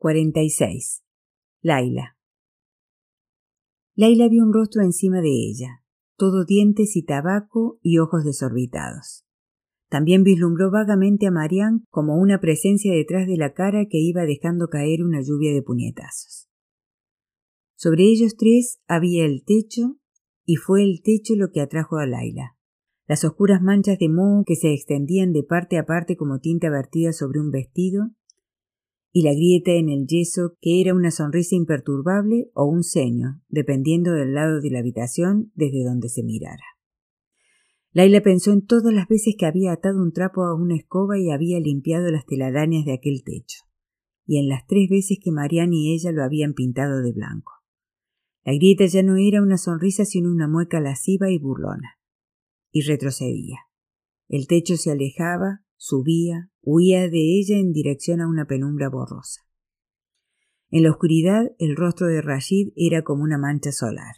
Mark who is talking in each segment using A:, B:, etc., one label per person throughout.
A: 46. Laila. Laila vio un rostro encima de ella, todo dientes y tabaco y ojos desorbitados. También vislumbró vagamente a Marián como una presencia detrás de la cara que iba dejando caer una lluvia de puñetazos. Sobre ellos tres había el techo, y fue el techo lo que atrajo a Laila. Las oscuras manchas de moho que se extendían de parte a parte como tinta vertida sobre un vestido y la grieta en el yeso que era una sonrisa imperturbable o un ceño, dependiendo del lado de la habitación desde donde se mirara. Laila pensó en todas las veces que había atado un trapo a una escoba y había limpiado las telarañas de aquel techo, y en las tres veces que Marianne y ella lo habían pintado de blanco. La grieta ya no era una sonrisa sino una mueca lasciva y burlona. Y retrocedía. El techo se alejaba, subía, huía de ella en dirección a una penumbra borrosa. En la oscuridad el rostro de Rashid era como una mancha solar.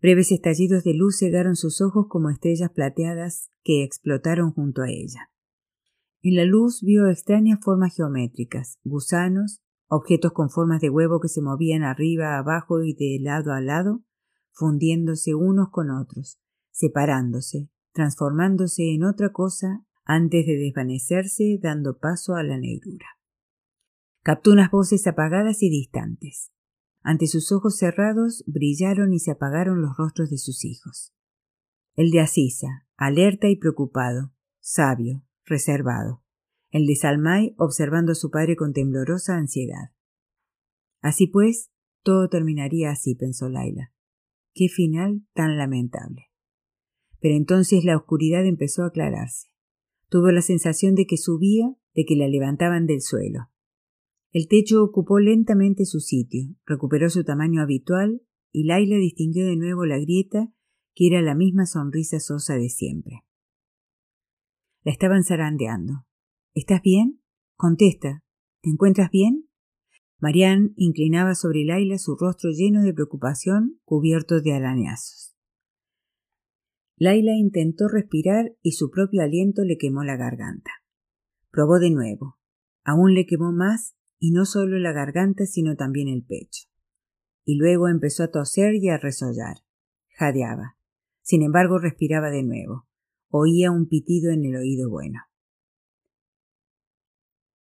A: Breves estallidos de luz cegaron sus ojos como estrellas plateadas que explotaron junto a ella. En la luz vio extrañas formas geométricas, gusanos, objetos con formas de huevo que se movían arriba, abajo y de lado a lado, fundiéndose unos con otros, separándose, transformándose en otra cosa antes de desvanecerse dando paso a la negrura. Captó unas voces apagadas y distantes. Ante sus ojos cerrados brillaron y se apagaron los rostros de sus hijos. El de Asisa, alerta y preocupado, sabio, reservado. El de Salmay observando a su padre con temblorosa ansiedad. Así pues, todo terminaría así, pensó Laila. Qué final tan lamentable. Pero entonces la oscuridad empezó a aclararse. Tuvo la sensación de que subía, de que la levantaban del suelo. El techo ocupó lentamente su sitio, recuperó su tamaño habitual y Laila distinguió de nuevo la grieta, que era la misma sonrisa sosa de siempre. La estaban zarandeando. ¿Estás bien? Contesta. ¿Te encuentras bien? Marianne inclinaba sobre Laila su rostro lleno de preocupación, cubierto de arañazos. Laila intentó respirar y su propio aliento le quemó la garganta. Probó de nuevo. Aún le quemó más y no solo la garganta sino también el pecho. Y luego empezó a toser y a resollar. Jadeaba. Sin embargo, respiraba de nuevo. Oía un pitido en el oído bueno.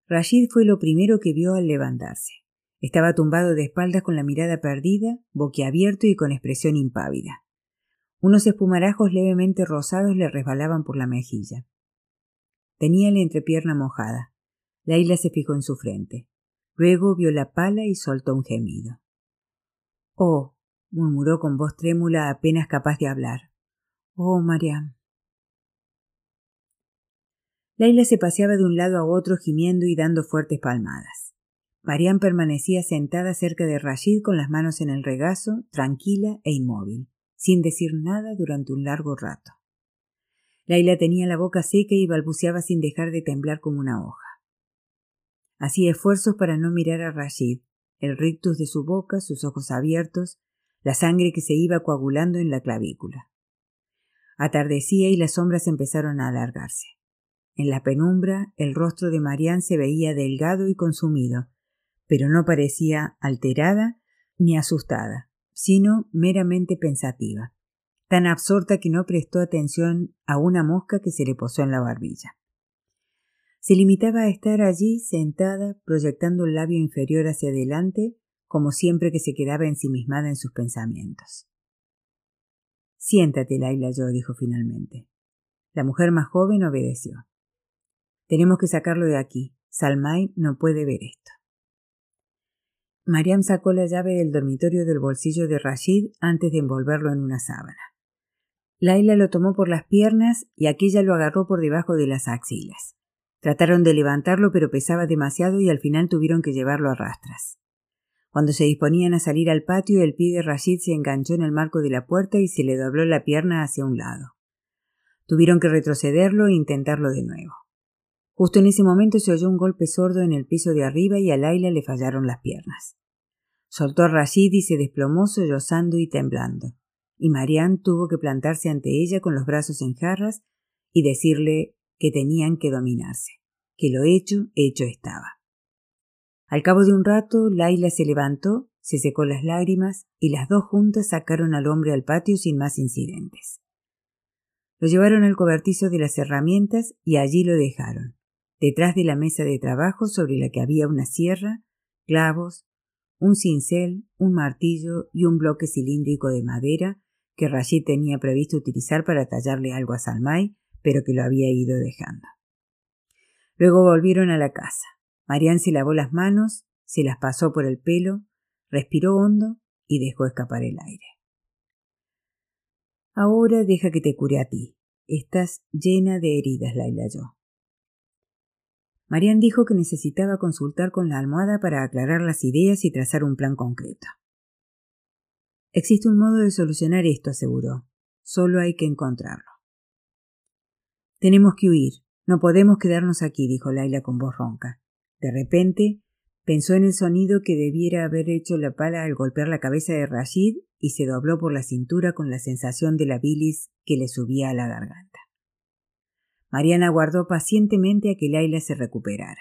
A: Rashid fue lo primero que vio al levantarse. Estaba tumbado de espaldas con la mirada perdida, boquiabierto y con expresión impávida. Unos espumarajos levemente rosados le resbalaban por la mejilla. Tenía la entrepierna mojada. Laila se fijó en su frente. Luego vio la pala y soltó un gemido. Oh, murmuró con voz trémula apenas capaz de hablar. Oh, Mariam. Laila se paseaba de un lado a otro gimiendo y dando fuertes palmadas. Mariam permanecía sentada cerca de Rashid con las manos en el regazo, tranquila e inmóvil sin decir nada durante un largo rato. Laila tenía la boca seca y balbuceaba sin dejar de temblar como una hoja. Hacía esfuerzos para no mirar a Rashid, el rictus de su boca, sus ojos abiertos, la sangre que se iba coagulando en la clavícula. Atardecía y las sombras empezaron a alargarse. En la penumbra el rostro de Marianne se veía delgado y consumido, pero no parecía alterada ni asustada sino meramente pensativa, tan absorta que no prestó atención a una mosca que se le posó en la barbilla. Se limitaba a estar allí sentada, proyectando el labio inferior hacia adelante, como siempre que se quedaba ensimismada en sus pensamientos. Siéntate, Laila yo, dijo finalmente. La mujer más joven obedeció. Tenemos que sacarlo de aquí. Salmay no puede ver esto. Mariam sacó la llave del dormitorio del bolsillo de Rashid antes de envolverlo en una sábana. Laila lo tomó por las piernas y aquella lo agarró por debajo de las axilas. Trataron de levantarlo, pero pesaba demasiado y al final tuvieron que llevarlo a rastras. Cuando se disponían a salir al patio, el pie de Rashid se enganchó en el marco de la puerta y se le dobló la pierna hacia un lado. Tuvieron que retrocederlo e intentarlo de nuevo. Justo en ese momento se oyó un golpe sordo en el piso de arriba y a Laila le fallaron las piernas. Soltó Rashid y se desplomó sollozando y temblando, y Marianne tuvo que plantarse ante ella con los brazos en jarras y decirle que tenían que dominarse, que lo hecho, hecho estaba. Al cabo de un rato, Laila se levantó, se secó las lágrimas y las dos juntas sacaron al hombre al patio sin más incidentes. Lo llevaron al cobertizo de las herramientas y allí lo dejaron, detrás de la mesa de trabajo sobre la que había una sierra, clavos, un cincel, un martillo y un bloque cilíndrico de madera que Rashid tenía previsto utilizar para tallarle algo a Salmay, pero que lo había ido dejando. Luego volvieron a la casa. Marian se lavó las manos, se las pasó por el pelo, respiró hondo y dejó escapar el aire. Ahora deja que te cure a ti. Estás llena de heridas, Laila yo. Marian dijo que necesitaba consultar con la almohada para aclarar las ideas y trazar un plan concreto. Existe un modo de solucionar esto, aseguró. Solo hay que encontrarlo. Tenemos que huir. No podemos quedarnos aquí, dijo Laila con voz ronca. De repente, pensó en el sonido que debiera haber hecho la pala al golpear la cabeza de Rashid y se dobló por la cintura con la sensación de la bilis que le subía a la garganta. Mariana aguardó pacientemente a que Laila se recuperara.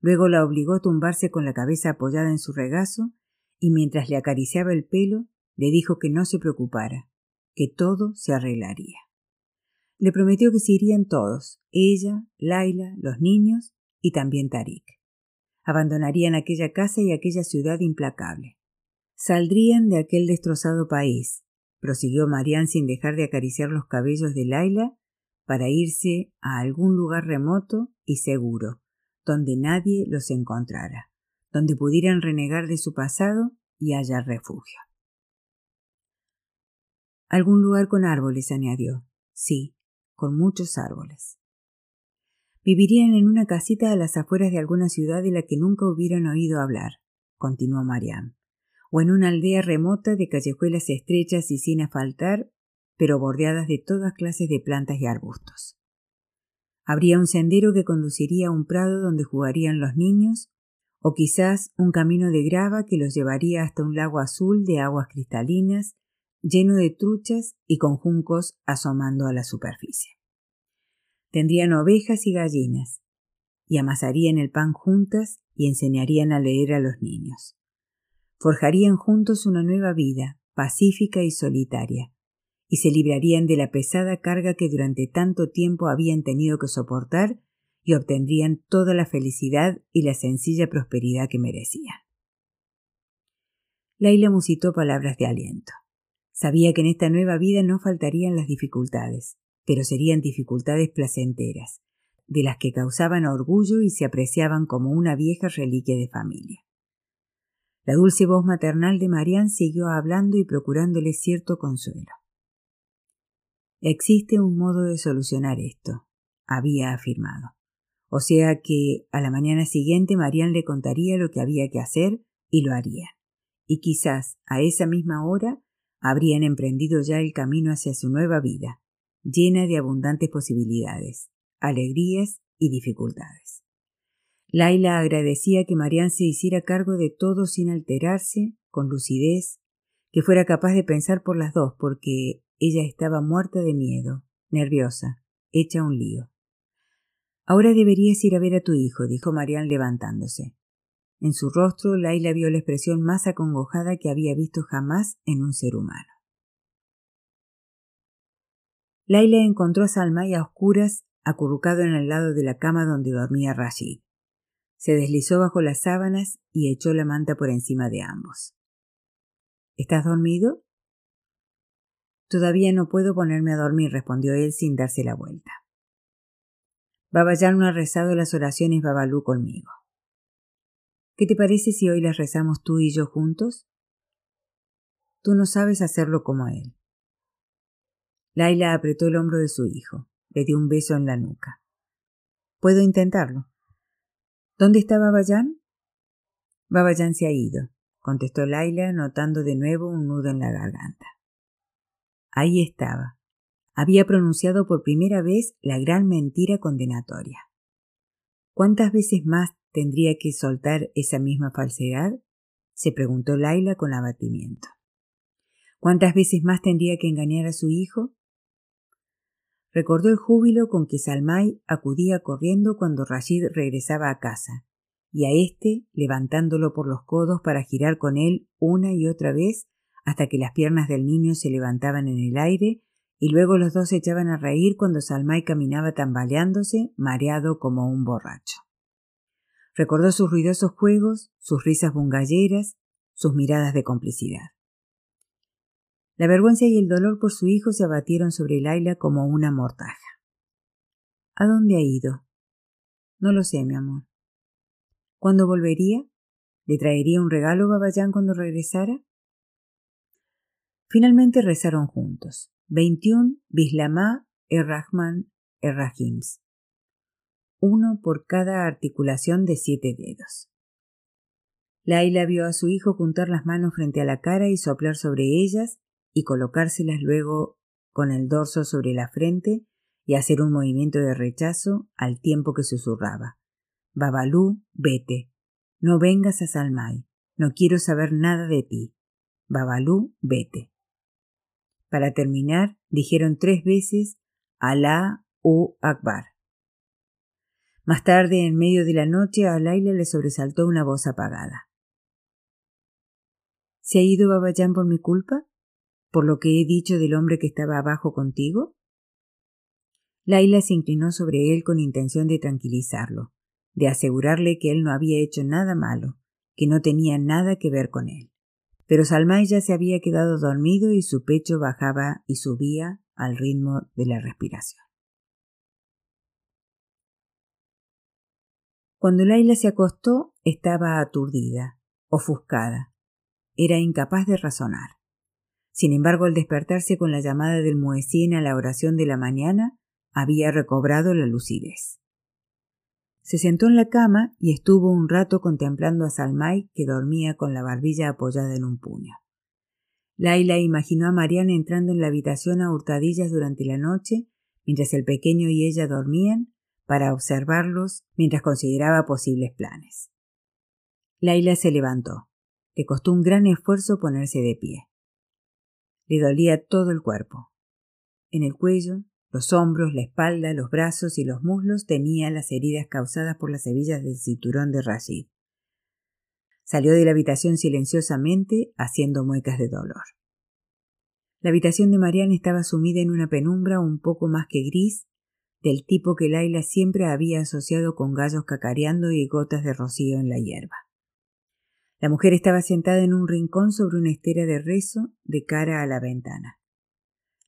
A: Luego la obligó a tumbarse con la cabeza apoyada en su regazo y mientras le acariciaba el pelo le dijo que no se preocupara, que todo se arreglaría. Le prometió que se irían todos, ella, Laila, los niños y también Tarik. Abandonarían aquella casa y aquella ciudad implacable. Saldrían de aquel destrozado país, prosiguió Marian sin dejar de acariciar los cabellos de Laila, para irse a algún lugar remoto y seguro, donde nadie los encontrara, donde pudieran renegar de su pasado y hallar refugio. Algún lugar con árboles, añadió. Sí, con muchos árboles. Vivirían en una casita a las afueras de alguna ciudad de la que nunca hubieran oído hablar, continuó Mariam, o en una aldea remota de callejuelas estrechas y sin asfaltar, pero bordeadas de todas clases de plantas y arbustos. Habría un sendero que conduciría a un prado donde jugarían los niños, o quizás un camino de grava que los llevaría hasta un lago azul de aguas cristalinas, lleno de truchas y con juncos asomando a la superficie. Tendrían ovejas y gallinas, y amasarían el pan juntas y enseñarían a leer a los niños. Forjarían juntos una nueva vida, pacífica y solitaria, y se librarían de la pesada carga que durante tanto tiempo habían tenido que soportar y obtendrían toda la felicidad y la sencilla prosperidad que merecían. Laila musitó palabras de aliento. Sabía que en esta nueva vida no faltarían las dificultades, pero serían dificultades placenteras, de las que causaban orgullo y se apreciaban como una vieja reliquia de familia. La dulce voz maternal de Marián siguió hablando y procurándole cierto consuelo. Existe un modo de solucionar esto, había afirmado. O sea que a la mañana siguiente Marián le contaría lo que había que hacer y lo haría. Y quizás a esa misma hora habrían emprendido ya el camino hacia su nueva vida, llena de abundantes posibilidades, alegrías y dificultades. Laila agradecía que Marian se hiciera cargo de todo sin alterarse, con lucidez, que fuera capaz de pensar por las dos, porque ella estaba muerta de miedo, nerviosa, hecha un lío. Ahora deberías ir a ver a tu hijo, dijo Marian levantándose. En su rostro Laila vio la expresión más acongojada que había visto jamás en un ser humano. Laila encontró a Salmay a oscuras, acurrucado en el lado de la cama donde dormía Rashid. Se deslizó bajo las sábanas y echó la manta por encima de ambos. ¿Estás dormido? Todavía no puedo ponerme a dormir, respondió él sin darse la vuelta. Babayán no ha rezado las oraciones Babalú conmigo. ¿Qué te parece si hoy las rezamos tú y yo juntos? Tú no sabes hacerlo como él. Laila apretó el hombro de su hijo, le dio un beso en la nuca. Puedo intentarlo. ¿Dónde está Babayán? Babayán se ha ido, contestó Laila, notando de nuevo un nudo en la garganta. Ahí estaba. Había pronunciado por primera vez la gran mentira condenatoria. ¿Cuántas veces más tendría que soltar esa misma falsedad? se preguntó Laila con abatimiento. ¿Cuántas veces más tendría que engañar a su hijo? Recordó el júbilo con que Salmay acudía corriendo cuando Rashid regresaba a casa, y a éste levantándolo por los codos para girar con él una y otra vez hasta que las piernas del niño se levantaban en el aire y luego los dos se echaban a reír cuando Salmay caminaba tambaleándose, mareado como un borracho. Recordó sus ruidosos juegos, sus risas bungalleras, sus miradas de complicidad. La vergüenza y el dolor por su hijo se abatieron sobre Laila como una mortaja. ¿A dónde ha ido? No lo sé, mi amor. ¿Cuándo volvería? ¿Le traería un regalo Babayán cuando regresara? Finalmente rezaron juntos. 21 Bislamá Errahman Errahims, uno por cada articulación de siete dedos. Laila vio a su hijo juntar las manos frente a la cara y soplar sobre ellas y colocárselas luego con el dorso sobre la frente y hacer un movimiento de rechazo al tiempo que susurraba. Babalú, vete. No vengas a Salmay. No quiero saber nada de ti. Babalú, vete. Para terminar, dijeron tres veces Alá u Akbar. Más tarde, en medio de la noche, a Laila le sobresaltó una voz apagada. ¿Se ha ido Babayán por mi culpa? ¿Por lo que he dicho del hombre que estaba abajo contigo? Laila se inclinó sobre él con intención de tranquilizarlo, de asegurarle que él no había hecho nada malo, que no tenía nada que ver con él pero Salmay ya se había quedado dormido y su pecho bajaba y subía al ritmo de la respiración. Cuando Laila se acostó, estaba aturdida, ofuscada. Era incapaz de razonar. Sin embargo, al despertarse con la llamada del muecín a la oración de la mañana, había recobrado la lucidez. Se sentó en la cama y estuvo un rato contemplando a Salmay que dormía con la barbilla apoyada en un puño. Laila imaginó a Mariana entrando en la habitación a hurtadillas durante la noche, mientras el pequeño y ella dormían, para observarlos mientras consideraba posibles planes. Laila se levantó. Le costó un gran esfuerzo ponerse de pie. Le dolía todo el cuerpo. En el cuello, los hombros, la espalda, los brazos y los muslos tenía las heridas causadas por las hebillas del cinturón de Rashid. Salió de la habitación silenciosamente, haciendo muecas de dolor. La habitación de Mariana estaba sumida en una penumbra un poco más que gris, del tipo que Laila siempre había asociado con gallos cacareando y gotas de rocío en la hierba. La mujer estaba sentada en un rincón sobre una estera de rezo de cara a la ventana.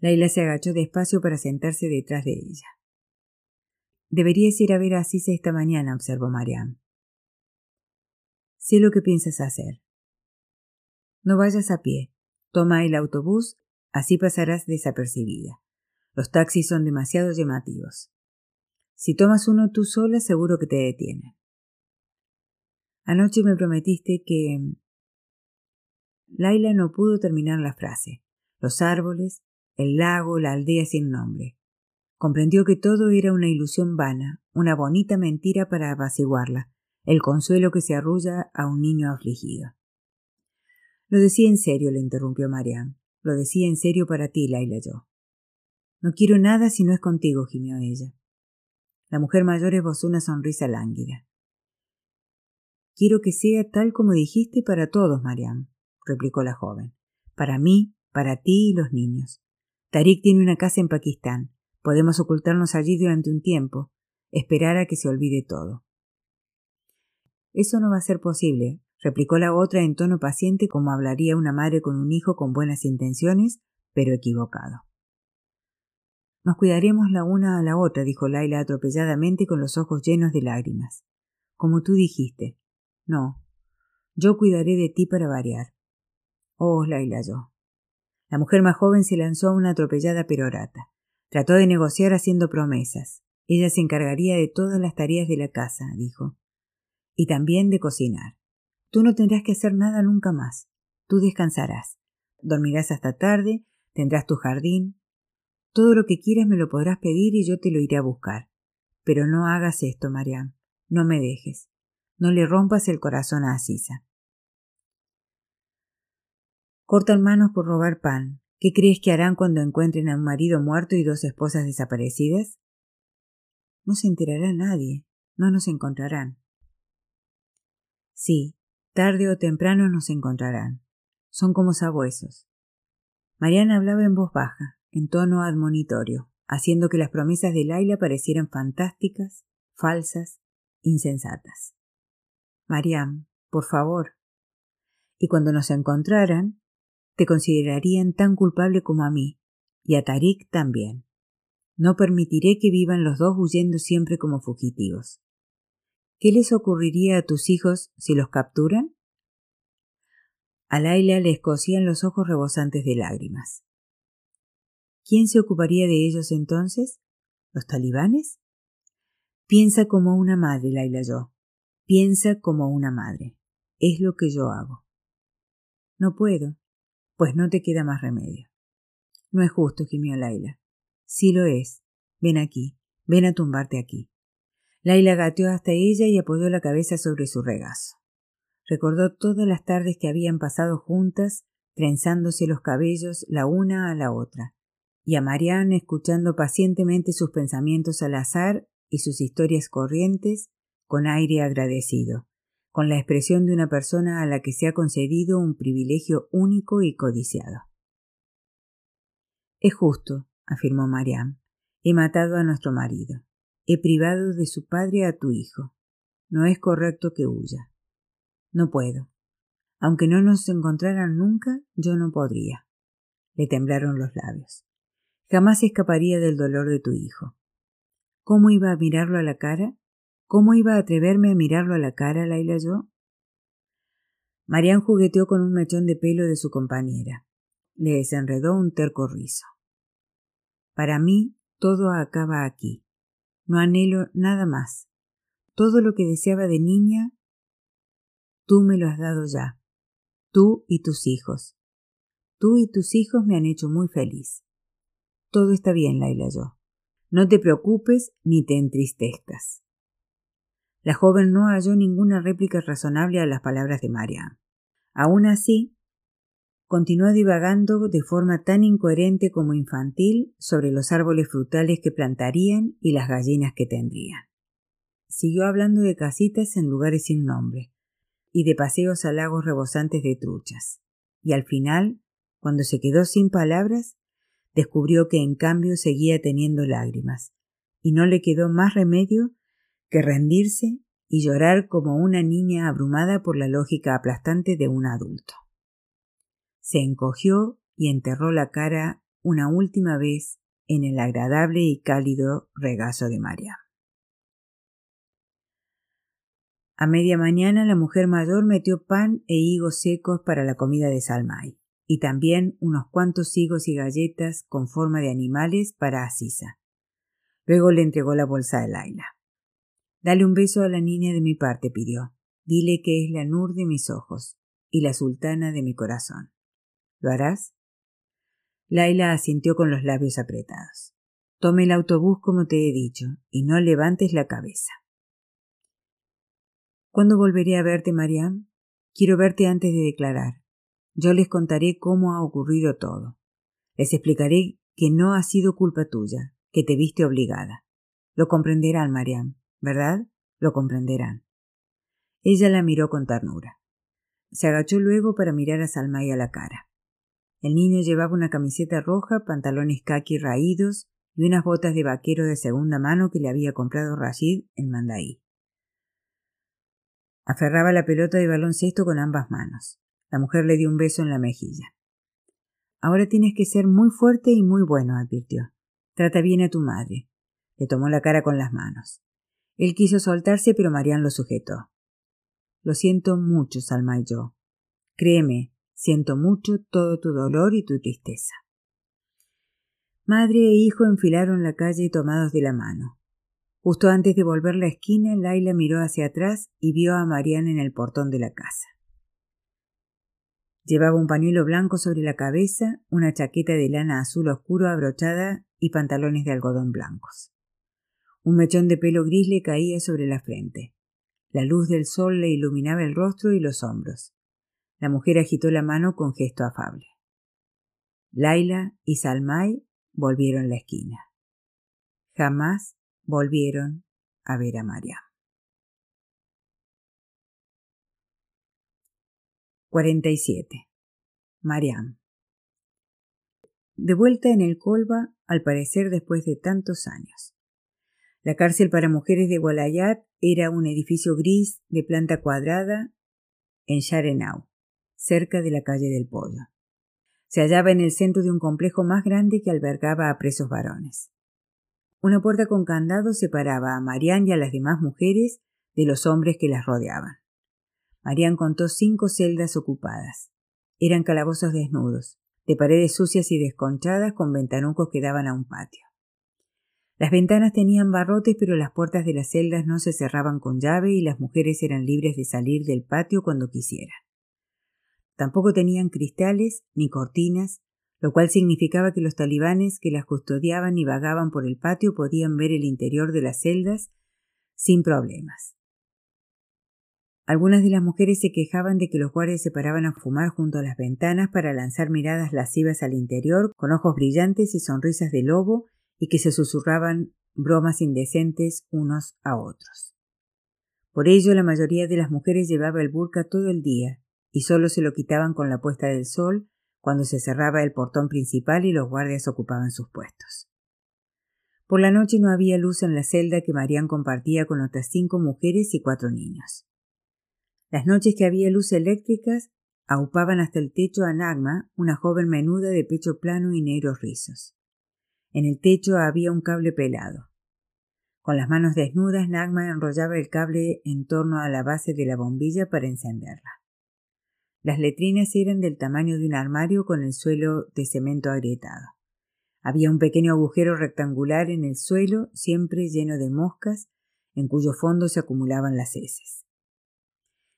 A: Laila se agachó despacio para sentarse detrás de ella. Deberías ir a ver a Asisa esta mañana, observó Mariam. Sé lo que piensas hacer. No vayas a pie. Toma el autobús, así pasarás desapercibida. Los taxis son demasiado llamativos. Si tomas uno tú sola, seguro que te detienen. Anoche me prometiste que. Laila no pudo terminar la frase. Los árboles, el lago, la aldea sin nombre. Comprendió que todo era una ilusión vana, una bonita mentira para apaciguarla, el consuelo que se arrulla a un niño afligido. Lo decía en serio, le interrumpió Marian. Lo decía en serio para ti, Laila yo. No quiero nada si no es contigo, gimió ella. La mujer mayor esbozó una sonrisa lánguida. Quiero que sea tal como dijiste para todos, Mariam, replicó la joven. Para mí, para ti y los niños. Tarik tiene una casa en Pakistán. Podemos ocultarnos allí durante un tiempo, esperar a que se olvide todo. Eso no va a ser posible, replicó la otra en tono paciente como hablaría una madre con un hijo con buenas intenciones, pero equivocado. Nos cuidaremos la una a la otra, dijo Laila atropelladamente con los ojos llenos de lágrimas. Como tú dijiste. No. Yo cuidaré de ti para variar. Oh, Laila, yo. La mujer más joven se lanzó a una atropellada perorata. Trató de negociar haciendo promesas. Ella se encargaría de todas las tareas de la casa, dijo. Y también de cocinar. Tú no tendrás que hacer nada nunca más. Tú descansarás. Dormirás hasta tarde, tendrás tu jardín. Todo lo que quieras me lo podrás pedir y yo te lo iré a buscar. Pero no hagas esto, Mariam. No me dejes. No le rompas el corazón a Asisa. Cortan manos por robar pan. ¿Qué crees que harán cuando encuentren a un marido muerto y dos esposas desaparecidas? No se enterará nadie. No nos encontrarán. Sí, tarde o temprano nos encontrarán. Son como sabuesos. Mariana hablaba en voz baja, en tono admonitorio, haciendo que las promesas de Laila parecieran fantásticas, falsas, insensatas. Mariam, por favor. Y cuando nos encontraran, te considerarían tan culpable como a mí, y a Tarik también. No permitiré que vivan los dos huyendo siempre como fugitivos. ¿Qué les ocurriría a tus hijos si los capturan? A Laila le escocían los ojos rebosantes de lágrimas. ¿Quién se ocuparía de ellos entonces? ¿Los talibanes? Piensa como una madre, Laila yo. Piensa como una madre. Es lo que yo hago. No puedo, pues no te queda más remedio. No es justo, gimió Laila. Sí lo es. Ven aquí, ven a tumbarte aquí. Laila gateó hasta ella y apoyó la cabeza sobre su regazo. Recordó todas las tardes que habían pasado juntas, trenzándose los cabellos la una a la otra, y a Marianne escuchando pacientemente sus pensamientos al azar y sus historias corrientes con aire agradecido, con la expresión de una persona a la que se ha concedido un privilegio único y codiciado. Es justo, afirmó Mariam. He matado a nuestro marido. He privado de su padre a tu hijo. No es correcto que huya. No puedo. Aunque no nos encontraran nunca, yo no podría. Le temblaron los labios. Jamás escaparía del dolor de tu hijo. ¿Cómo iba a mirarlo a la cara? ¿Cómo iba a atreverme a mirarlo a la cara, Laila yo? Marian jugueteó con un mechón de pelo de su compañera. Le desenredó un terco rizo. Para mí todo acaba aquí. No anhelo nada más. Todo lo que deseaba de niña, tú me lo has dado ya. Tú y tus hijos. Tú y tus hijos me han hecho muy feliz. Todo está bien, Laila yo. No te preocupes ni te entristezcas. La joven no halló ninguna réplica razonable a las palabras de María. Aún así, continuó divagando de forma tan incoherente como infantil sobre los árboles frutales que plantarían y las gallinas que tendrían. Siguió hablando de casitas en lugares sin nombre y de paseos a lagos rebosantes de truchas. Y al final, cuando se quedó sin palabras, descubrió que en cambio seguía teniendo lágrimas, y no le quedó más remedio que rendirse y llorar como una niña abrumada por la lógica aplastante de un adulto. Se encogió y enterró la cara una última vez en el agradable y cálido regazo de María. A media mañana la mujer mayor metió pan e higos secos para la comida de Salmay y también unos cuantos higos y galletas con forma de animales para Asisa. Luego le entregó la bolsa de Laila. Dale un beso a la niña de mi parte, pidió. Dile que es la Nur de mis ojos y la sultana de mi corazón. ¿Lo harás? Laila asintió con los labios apretados. Tome el autobús como te he dicho y no levantes la cabeza. ¿Cuándo volveré a verte, Mariam? Quiero verte antes de declarar. Yo les contaré cómo ha ocurrido todo. Les explicaré que no ha sido culpa tuya, que te viste obligada. Lo comprenderán, Mariam, ¿verdad? Lo comprenderán. Ella la miró con ternura. Se agachó luego para mirar a Salmay a la cara. El niño llevaba una camiseta roja, pantalones caqui raídos y unas botas de vaquero de segunda mano que le había comprado Rashid en Mandaí. Aferraba la pelota de baloncesto con ambas manos. La mujer le dio un beso en la mejilla. Ahora tienes que ser muy fuerte y muy bueno, advirtió. Trata bien a tu madre. Le tomó la cara con las manos. Él quiso soltarse, pero Marian lo sujetó. Lo siento mucho, Salma y yo. Créeme, siento mucho todo tu dolor y tu tristeza. Madre e hijo enfilaron la calle tomados de la mano. Justo antes de volver la esquina, Laila miró hacia atrás y vio a Marian en el portón de la casa. Llevaba un pañuelo blanco sobre la cabeza, una chaqueta de lana azul oscuro abrochada y pantalones de algodón blancos. Un mechón de pelo gris le caía sobre la frente. La luz del sol le iluminaba el rostro y los hombros. La mujer agitó la mano con gesto afable. Laila y Salmay volvieron la esquina. Jamás volvieron a ver a María. 47. Mariam. De vuelta en el Colba, al parecer después de tantos años. La cárcel para mujeres de Gualayat era un edificio gris de planta cuadrada en Sharenau, cerca de la calle del Pollo. Se hallaba en el centro de un complejo más grande que albergaba a presos varones. Una puerta con candado separaba a Marian y a las demás mujeres de los hombres que las rodeaban. Marian contó cinco celdas ocupadas. Eran calabozos desnudos, de paredes sucias y desconchadas con ventanucos que daban a un patio. Las ventanas tenían barrotes, pero las puertas de las celdas no se cerraban con llave y las mujeres eran libres de salir del patio cuando quisieran. Tampoco tenían cristales ni cortinas, lo cual significaba que los talibanes que las custodiaban y vagaban por el patio podían ver el interior de las celdas sin problemas. Algunas de las mujeres se quejaban de que los guardias se paraban a fumar junto a las ventanas para lanzar miradas lascivas al interior, con ojos brillantes y sonrisas de lobo, y que se susurraban bromas indecentes unos a otros. Por ello la mayoría de las mujeres llevaba el burka todo el día, y solo se lo quitaban con la puesta del sol cuando se cerraba el portón principal y los guardias ocupaban sus puestos. Por la noche no había luz en la celda que Marián compartía con otras cinco mujeres y cuatro niños. Las noches que había luz eléctricas, aupaban hasta el techo a Nagma, una joven menuda de pecho plano y negros rizos. En el techo había un cable pelado. Con las manos desnudas, Nagma enrollaba el cable en torno a la base de la bombilla para encenderla. Las letrinas eran del tamaño de un armario con el suelo de cemento agrietado. Había un pequeño agujero rectangular en el suelo, siempre lleno de moscas, en cuyo fondo se acumulaban las heces.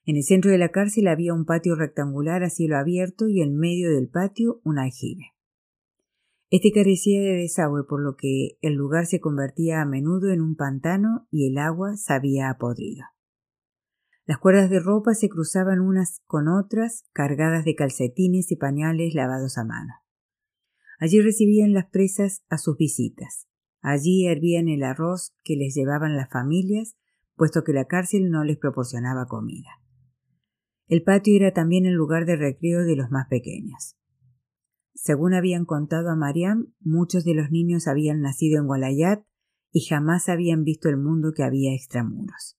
A: En el centro de la cárcel había un patio rectangular a cielo abierto y en medio del patio un aljibe. Este carecía de desagüe, por lo que el lugar se convertía a menudo en un pantano y el agua se había podrido. Las cuerdas de ropa se cruzaban unas con otras, cargadas de calcetines y pañales lavados a mano. Allí recibían las presas a sus visitas. Allí hervían el arroz que les llevaban las familias, puesto que la cárcel no les proporcionaba comida. El patio era también el lugar de recreo de los más pequeños. Según habían contado a Mariam, muchos de los niños habían nacido en Gualayat y jamás habían visto el mundo que había extramuros.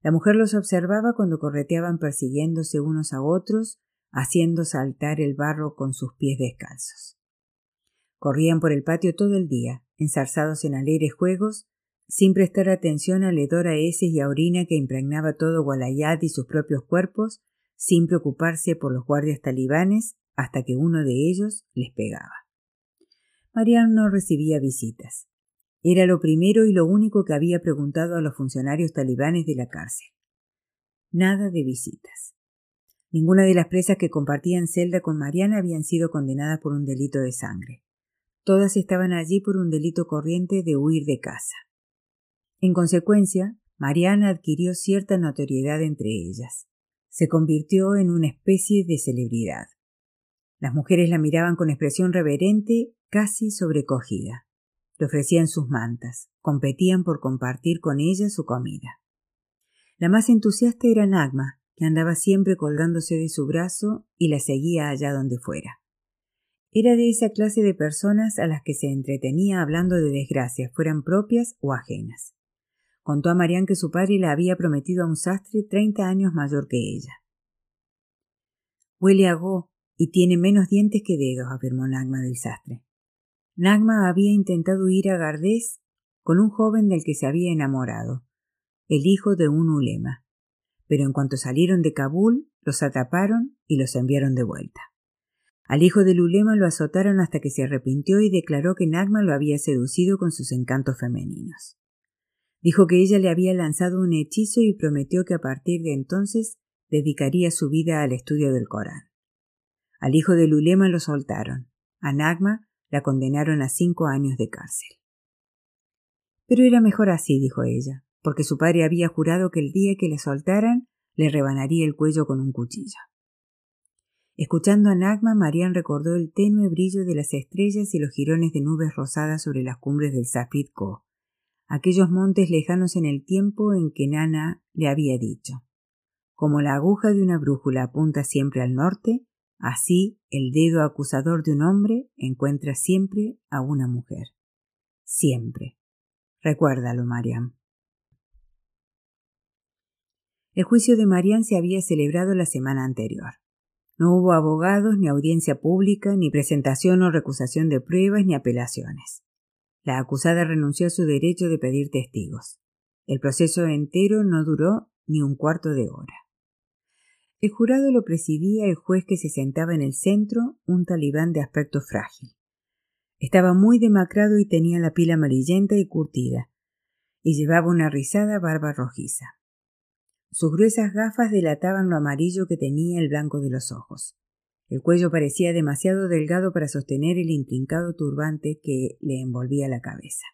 A: La mujer los observaba cuando correteaban persiguiéndose unos a otros, haciendo saltar el barro con sus pies descalzos. Corrían por el patio todo el día, enzarzados en alegres juegos, sin prestar atención al hedor a heces y a orina que impregnaba todo Gualayat y sus propios cuerpos, sin preocuparse por los guardias talibanes hasta que uno de ellos les pegaba. Mariam no recibía visitas. Era lo primero y lo único que había preguntado a los funcionarios talibanes de la cárcel. Nada de visitas. Ninguna de las presas que compartían celda con Mariana habían sido condenadas por un delito de sangre. Todas estaban allí por un delito corriente de huir de casa. En consecuencia, Mariana adquirió cierta notoriedad entre ellas. Se convirtió en una especie de celebridad. Las mujeres la miraban con expresión reverente, casi sobrecogida. Le ofrecían sus mantas, competían por compartir con ella su comida. La más entusiasta era Nagma, que andaba siempre colgándose de su brazo y la seguía allá donde fuera. Era de esa clase de personas a las que se entretenía hablando de desgracias, fueran propias o ajenas. Contó a Marián que su padre la había prometido a un sastre treinta años mayor que ella. Huele a go y tiene menos dientes que dedos, afirmó Nagma del sastre. Nagma había intentado ir a Gardés con un joven del que se había enamorado, el hijo de un ulema. Pero en cuanto salieron de Kabul, los atraparon y los enviaron de vuelta. Al hijo del ulema lo azotaron hasta que se arrepintió y declaró que Nagma lo había seducido con sus encantos femeninos. Dijo que ella le había lanzado un hechizo y prometió que a partir de entonces dedicaría su vida al estudio del Corán. Al hijo de Lulema lo soltaron. A Nagma la condenaron a cinco años de cárcel. Pero era mejor así, dijo ella, porque su padre había jurado que el día que la soltaran le rebanaría el cuello con un cuchillo. Escuchando a Nagma, Marian recordó el tenue brillo de las estrellas y los jirones de nubes rosadas sobre las cumbres del Safid Ko, aquellos montes lejanos en el tiempo en que Nana le había dicho Como la aguja de una brújula apunta siempre al norte, así el dedo acusador de un hombre encuentra siempre a una mujer. Siempre. Recuérdalo, Mariam. El juicio de Marian se había celebrado la semana anterior. No hubo abogados, ni audiencia pública, ni presentación o recusación de pruebas, ni apelaciones. La acusada renunció a su derecho de pedir testigos. El proceso entero no duró ni un cuarto de hora. El jurado lo presidía el juez que se sentaba en el centro, un talibán de aspecto frágil. Estaba muy demacrado y tenía la piel amarillenta y curtida, y llevaba una rizada barba rojiza. Sus gruesas gafas delataban lo amarillo que tenía el blanco de los ojos. El cuello parecía demasiado delgado para sostener el intrincado turbante que le envolvía la cabeza.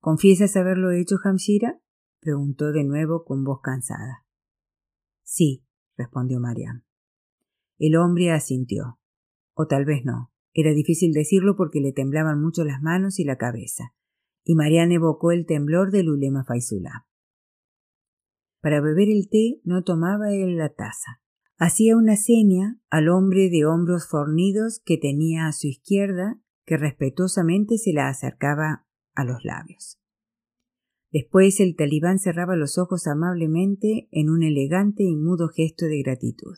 A: ¿Confiesas haberlo hecho, Hamshira? preguntó de nuevo con voz cansada. Sí, respondió Mariam. El hombre asintió. O tal vez no. Era difícil decirlo porque le temblaban mucho las manos y la cabeza, y Marian evocó el temblor del ulema Faisulá. Para beber el té no tomaba él la taza. Hacía una seña al hombre de hombros fornidos que tenía a su izquierda, que respetuosamente se la acercaba a los labios. Después el talibán cerraba los ojos amablemente en un elegante y mudo gesto de gratitud.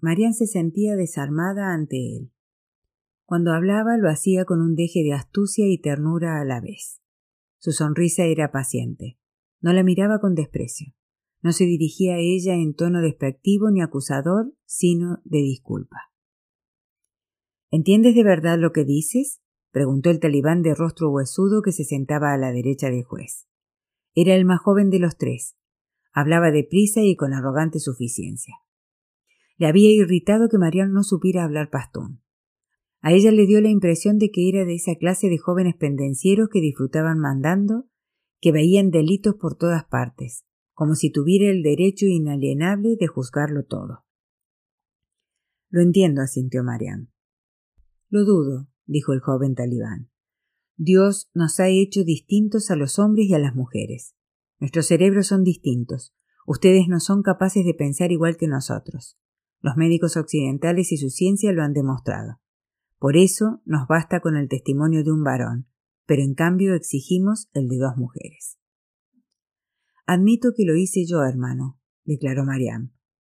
A: Marian se sentía desarmada ante él. Cuando hablaba lo hacía con un deje de astucia y ternura a la vez. Su sonrisa era paciente. No la miraba con desprecio. No se dirigía a ella en tono despectivo ni acusador, sino de disculpa. ¿Entiendes de verdad lo que dices? Preguntó el talibán de rostro huesudo que se sentaba a la derecha del juez. Era el más joven de los tres. Hablaba deprisa y con arrogante suficiencia. Le había irritado que Marian no supiera hablar pastón. A ella le dio la impresión de que era de esa clase de jóvenes pendencieros que disfrutaban mandando, que veían delitos por todas partes, como si tuviera el derecho inalienable de juzgarlo todo. Lo entiendo, asintió Marian. Lo dudo, dijo el joven talibán. Dios nos ha hecho distintos a los hombres y a las mujeres. Nuestros cerebros son distintos. Ustedes no son capaces de pensar igual que nosotros. Los médicos occidentales y su ciencia lo han demostrado. Por eso nos basta con el testimonio de un varón, pero en cambio exigimos el de dos mujeres. Admito que lo hice yo, hermano, declaró Mariam,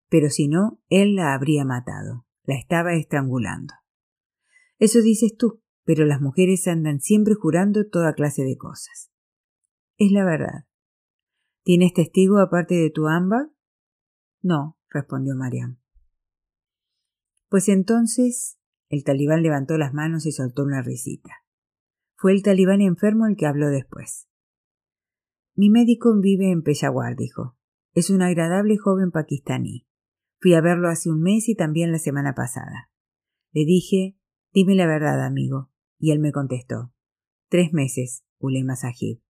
A: pero si no, él la habría matado, la estaba estrangulando. Eso dices tú, pero las mujeres andan siempre jurando toda clase de cosas. Es la verdad. ¿Tienes testigo aparte de tu amba? No, respondió Mariam. Pues entonces el talibán levantó las manos y soltó una risita. Fue el talibán enfermo el que habló después. Mi médico vive en Peshawar, dijo. Es un agradable joven pakistaní. Fui a verlo hace un mes y también la semana pasada. Le dije Dime la verdad, amigo. Y él me contestó. Tres meses, Ulema Sahib.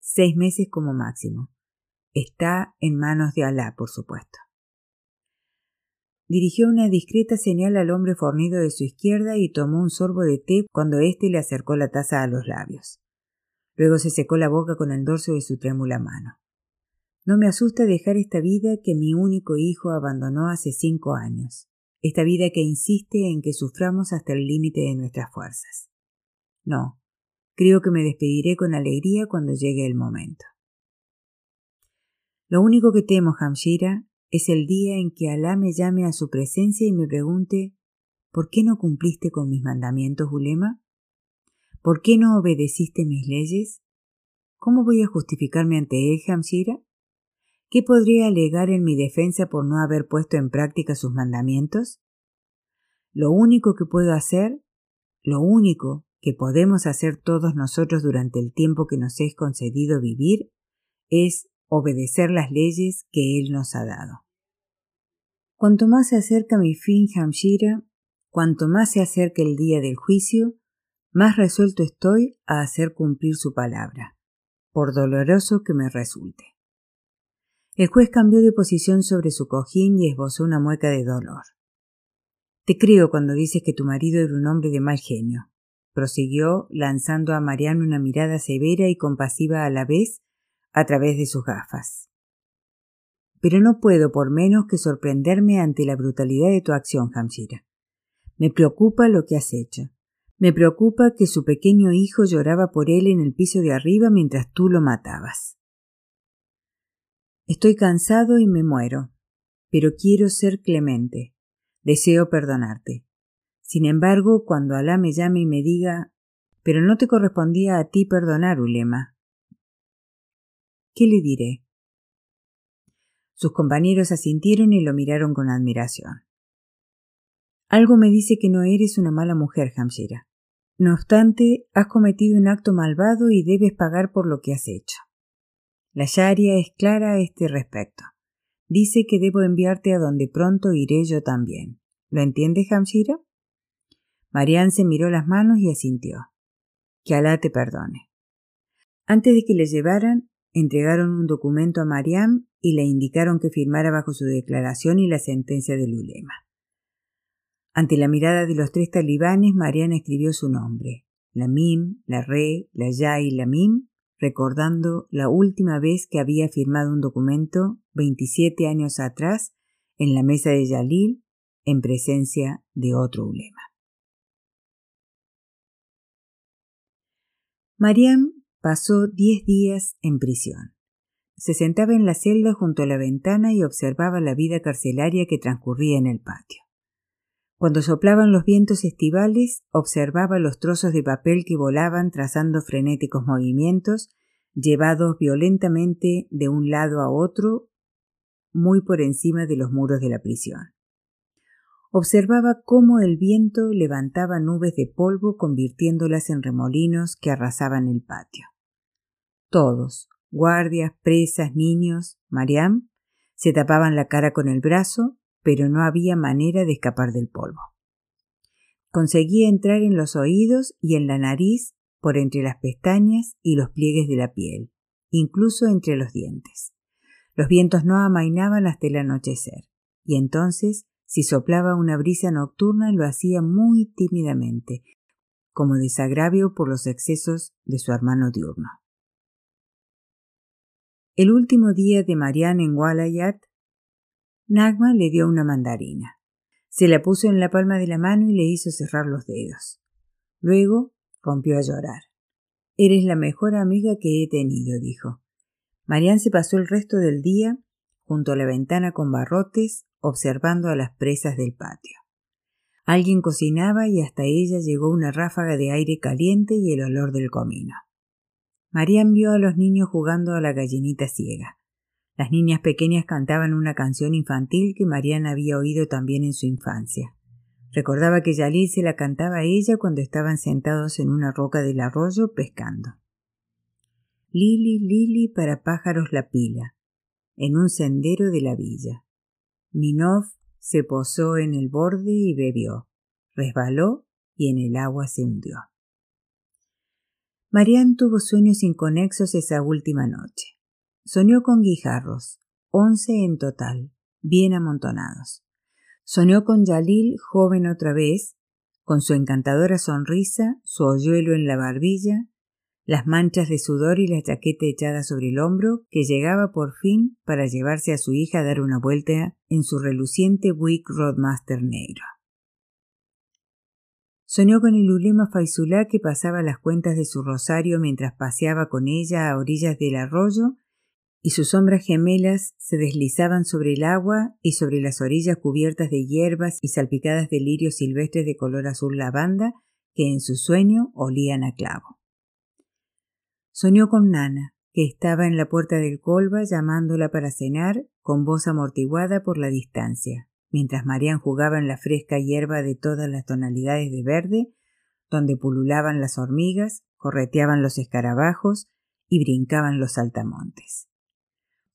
A: Seis meses como máximo. Está en manos de Alá, por supuesto. Dirigió una discreta señal al hombre fornido de su izquierda y tomó un sorbo de té cuando éste le acercó la taza a los labios. Luego se secó la boca con el dorso de su trémula mano. No me asusta dejar esta vida que mi único hijo abandonó hace cinco años esta vida que insiste en que suframos hasta el límite de nuestras fuerzas. No, creo que me despediré con alegría cuando llegue el momento. Lo único que temo, Hamshira, es el día en que Alá me llame a su presencia y me pregunte ¿Por qué no cumpliste con mis mandamientos, Ulema? ¿Por qué no obedeciste mis leyes? ¿Cómo voy a justificarme ante él, Hamshira? ¿Qué podría alegar en mi defensa por no haber puesto en práctica sus mandamientos? Lo único que puedo hacer, lo único que podemos hacer todos nosotros durante el tiempo que nos es concedido vivir, es obedecer las leyes que Él nos ha dado. Cuanto más se acerca mi fin, Hamshira, cuanto más se acerca el día del juicio, más resuelto estoy a hacer cumplir su palabra, por doloroso que me resulte. El juez cambió de posición sobre su cojín y esbozó una mueca de dolor. Te creo cuando dices que tu marido era un hombre de mal genio, prosiguió, lanzando a Mariano una mirada severa y compasiva a la vez a través de sus gafas. pero no puedo por menos que sorprenderme ante la brutalidad de tu acción, Hamshira. Me preocupa lo que has hecho. Me preocupa que su pequeño hijo lloraba por él en el piso de arriba mientras tú lo matabas. Estoy cansado y me muero, pero quiero ser clemente. Deseo perdonarte. Sin embargo, cuando Alá me llame y me diga, pero no te correspondía a ti perdonar, Ulema. ¿Qué le diré? Sus compañeros asintieron y lo miraron con admiración. Algo me dice que no eres una mala mujer, Hamshira. No obstante, has cometido un acto malvado y debes pagar por lo que has hecho. La Sharia es clara a este respecto. Dice que debo enviarte a donde pronto iré yo también. ¿Lo entiendes, Hamshira? Marianne se miró las manos y asintió. Que Alá te perdone. Antes de que le llevaran, entregaron un documento a Mariam y le indicaron que firmara bajo su declaración y la sentencia del ulema. Ante la mirada de los tres talibanes, Mariana escribió su nombre, la Mim, la Re, la Ya y la Mim, recordando la última vez que había firmado un documento 27 años atrás en la mesa de Yalil en presencia de otro ulema. Mariam pasó diez días en prisión. Se sentaba en la celda junto a la ventana y observaba la vida carcelaria que transcurría en el patio. Cuando soplaban los vientos estivales, observaba los trozos de papel que volaban trazando frenéticos movimientos, llevados violentamente de un lado a otro, muy por encima de los muros de la prisión. Observaba cómo el viento levantaba nubes de polvo convirtiéndolas en remolinos que arrasaban el patio. Todos, guardias, presas, niños, Mariam, se tapaban la cara con el brazo, pero no había manera de escapar del polvo. Conseguía entrar en los oídos y en la nariz por entre las pestañas y los pliegues de la piel, incluso entre los dientes. Los vientos no amainaban hasta el anochecer, y entonces, si soplaba una brisa nocturna, lo hacía muy tímidamente, como desagravio por los excesos de su hermano diurno. El último día de Marianne en Walayat, Nagma le dio una mandarina. Se la puso en la palma de la mano y le hizo cerrar los dedos. Luego rompió a llorar. Eres la mejor amiga que he tenido, dijo. Marianne se pasó el resto del día junto a la ventana con barrotes, observando a las presas del patio. Alguien cocinaba y hasta ella llegó una ráfaga de aire caliente y el olor del comino. Marian vio a los niños jugando a la gallinita ciega. Las niñas pequeñas cantaban una canción infantil que Marian había oído también en su infancia. Recordaba que Yalil se la cantaba a ella cuando estaban sentados en una roca del arroyo pescando. Lili, Lili para pájaros la pila, en un sendero de la villa. Minov se posó en el borde y bebió, resbaló y en el agua se hundió. Marian tuvo sueños inconexos esa última noche. Soñó con guijarros, once en total, bien amontonados. Soñó con Yalil, joven otra vez, con su encantadora sonrisa, su hoyuelo en la barbilla, las manchas de sudor y la chaqueta echada sobre el hombro, que llegaba por fin para llevarse a su hija a dar una vuelta en su reluciente Buick Roadmaster negro. Soñó con el ulema Faisulá que pasaba las cuentas de su rosario mientras paseaba con ella a orillas del arroyo y sus sombras gemelas se deslizaban sobre el agua y sobre las orillas cubiertas de hierbas y salpicadas de lirios silvestres de color azul lavanda que en su sueño olían a clavo. Soñó con Nana, que estaba en la puerta del colba llamándola para cenar con voz amortiguada por la distancia mientras Marian jugaba en la fresca hierba de todas las tonalidades de verde, donde pululaban las hormigas, correteaban los escarabajos y brincaban los saltamontes.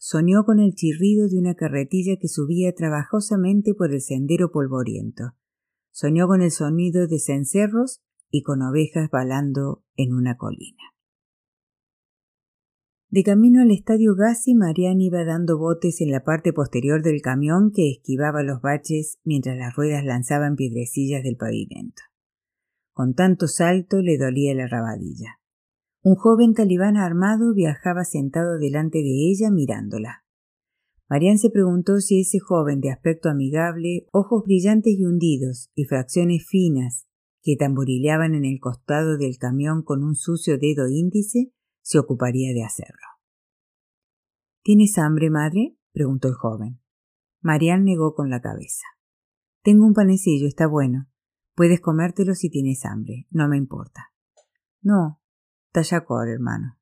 A: Soñó con el chirrido de una carretilla que subía trabajosamente por el sendero polvoriento. Soñó con el sonido de cencerros y con ovejas balando en una colina. De camino al estadio Gassi, Marianne iba dando botes en la parte posterior del camión que esquivaba los baches mientras las ruedas lanzaban piedrecillas del pavimento. Con tanto salto le dolía la rabadilla. Un joven talibán armado viajaba sentado delante de ella mirándola. Marian se preguntó si ese joven de aspecto amigable, ojos brillantes y hundidos, y fracciones finas, que tamborileaban en el costado del camión con un sucio dedo índice, se ocuparía de hacerlo. ¿Tienes hambre, madre? preguntó el joven. Marian negó con la cabeza. Tengo un panecillo, está bueno. Puedes comértelo si tienes hambre, no me importa. No, tallacor, hermano.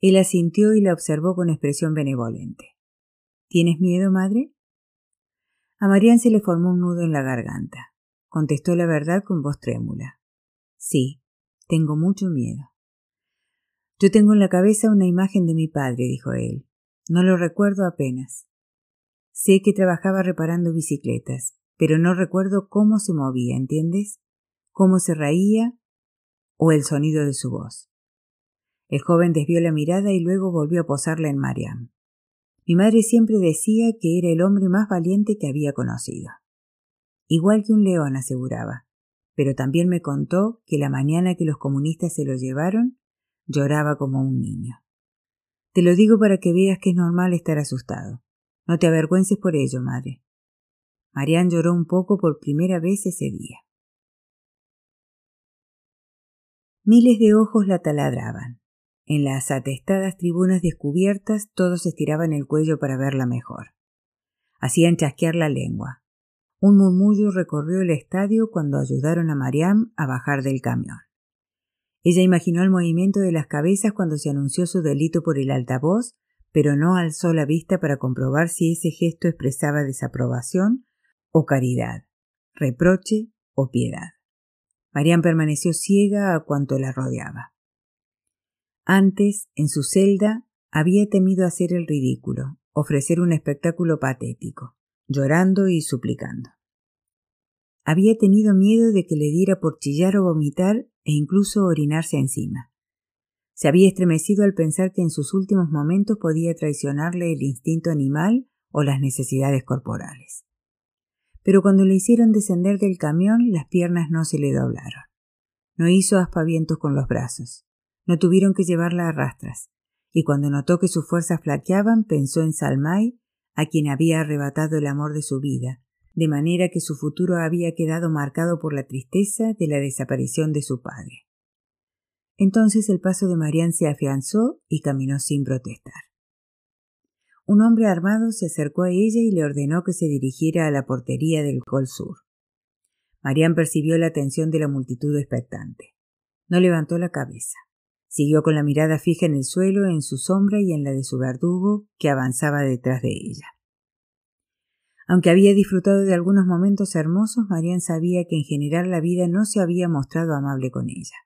A: Él asintió y la observó con expresión benevolente. ¿Tienes miedo, madre? A Marian se le formó un nudo en la garganta. Contestó la verdad con voz trémula. Sí, tengo mucho miedo. Yo tengo en la cabeza una imagen de mi padre, dijo él. No lo recuerdo apenas. Sé que trabajaba reparando bicicletas, pero no recuerdo cómo se movía, ¿entiendes? Cómo se reía o el sonido de su voz. El joven desvió la mirada y luego volvió a posarla en Mariam. Mi madre siempre decía que era el hombre más valiente que había conocido. Igual que un león, aseguraba, pero también me contó que la mañana que los comunistas se lo llevaron, lloraba como un niño. Te lo digo para que veas que es normal estar asustado. No te avergüences por ello, madre. Marian lloró un poco por primera vez ese día. Miles de ojos la taladraban. En las atestadas tribunas descubiertas todos estiraban el cuello para verla mejor. Hacían chasquear la lengua. Un murmullo recorrió el estadio cuando ayudaron a Mariam a bajar del camión. Ella imaginó el movimiento de las cabezas cuando se anunció su delito por el altavoz, pero no alzó la vista para comprobar si ese gesto expresaba desaprobación o caridad, reproche o piedad. Marian permaneció ciega a cuanto la rodeaba. Antes, en su celda, había temido hacer el ridículo, ofrecer un espectáculo patético, llorando y suplicando. Había tenido miedo de que le diera por chillar o vomitar e incluso orinarse encima. Se había estremecido al pensar que en sus últimos momentos podía traicionarle el instinto animal o las necesidades corporales. Pero cuando le hicieron descender del camión, las piernas no se le doblaron. No hizo aspavientos con los brazos. No tuvieron que llevarla a rastras, y cuando notó que sus fuerzas flaqueaban, pensó en Salmai, a quien había arrebatado el amor de su vida, de manera que su futuro había quedado marcado por la tristeza de la desaparición de su padre. Entonces el paso de Marian se afianzó y caminó sin protestar. Un hombre armado se acercó a ella y le ordenó que se dirigiera a la portería del Col Sur. Marian percibió la atención de la multitud expectante. No levantó la cabeza. Siguió con la mirada fija en el suelo, en su sombra y en la de su verdugo, que avanzaba detrás de ella. Aunque había disfrutado de algunos momentos hermosos, Marian sabía que en general la vida no se había mostrado amable con ella.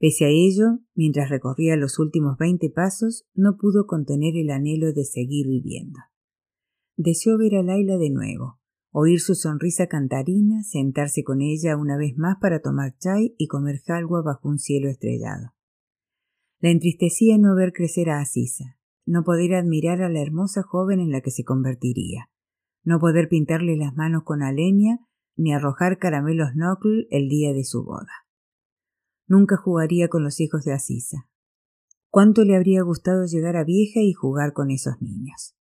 A: Pese a ello, mientras recorría los últimos veinte pasos, no pudo contener el anhelo de seguir viviendo. Deseó ver a Laila de nuevo, oír su sonrisa cantarina, sentarse con ella una vez más para tomar chai y comer jalwa bajo un cielo estrellado. La entristecía no ver crecer a Asisa, no poder admirar a la hermosa joven en la que se convertiría no poder pintarle las manos con aleña ni arrojar caramelos knuckle el día de su boda. Nunca jugaría con los hijos de Asisa. Cuánto le habría gustado llegar a vieja y jugar con esos niños.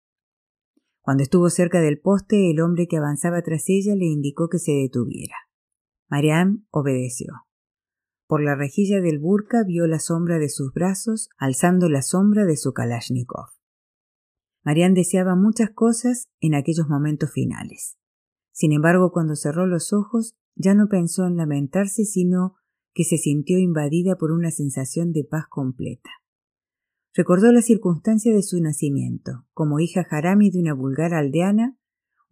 A: Cuando estuvo cerca del poste, el hombre que avanzaba tras ella le indicó que se detuviera. Mariam obedeció. Por la rejilla del burka vio la sombra de sus brazos alzando la sombra de su Kalashnikov. Marian deseaba muchas cosas en aquellos momentos finales. Sin embargo, cuando cerró los ojos, ya no pensó en lamentarse, sino que se sintió invadida por una sensación de paz completa. Recordó la circunstancia de su nacimiento, como hija jarami de una vulgar aldeana,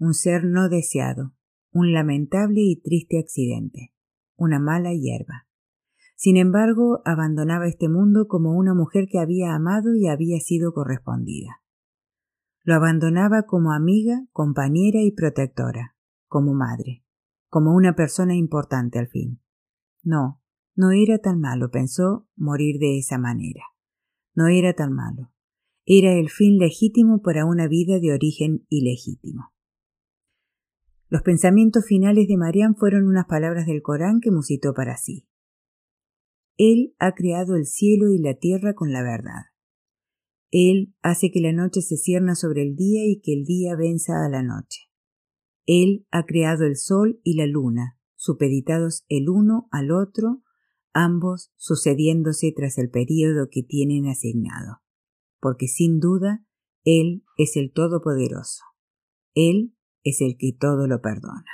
A: un ser no deseado, un lamentable y triste accidente, una mala hierba. Sin embargo, abandonaba este mundo como una mujer que había amado y había sido correspondida. Lo abandonaba como amiga, compañera y protectora, como madre, como una persona importante al fin. No, no era tan malo, pensó, morir de esa manera. No era tan malo. Era el fin legítimo para una vida de origen ilegítimo. Los pensamientos finales de Marián fueron unas palabras del Corán que musitó para sí. Él ha creado el cielo y la tierra con la verdad. Él hace que la noche se cierna sobre el día y que el día venza a la noche. Él ha creado el sol y la luna, supeditados el uno al otro, ambos sucediéndose tras el período que tienen asignado, porque sin duda Él es el Todopoderoso. Él es el que todo lo perdona.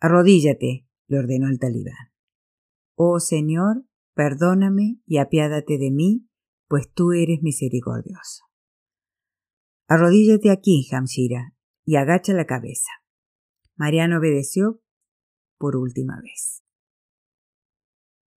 A: Arrodíllate, le ordenó el talibán. Oh Señor, perdóname y apiádate de mí, pues tú eres misericordioso. Arrodíllate aquí, Hamshira, y agacha la cabeza. Mariano obedeció por última vez.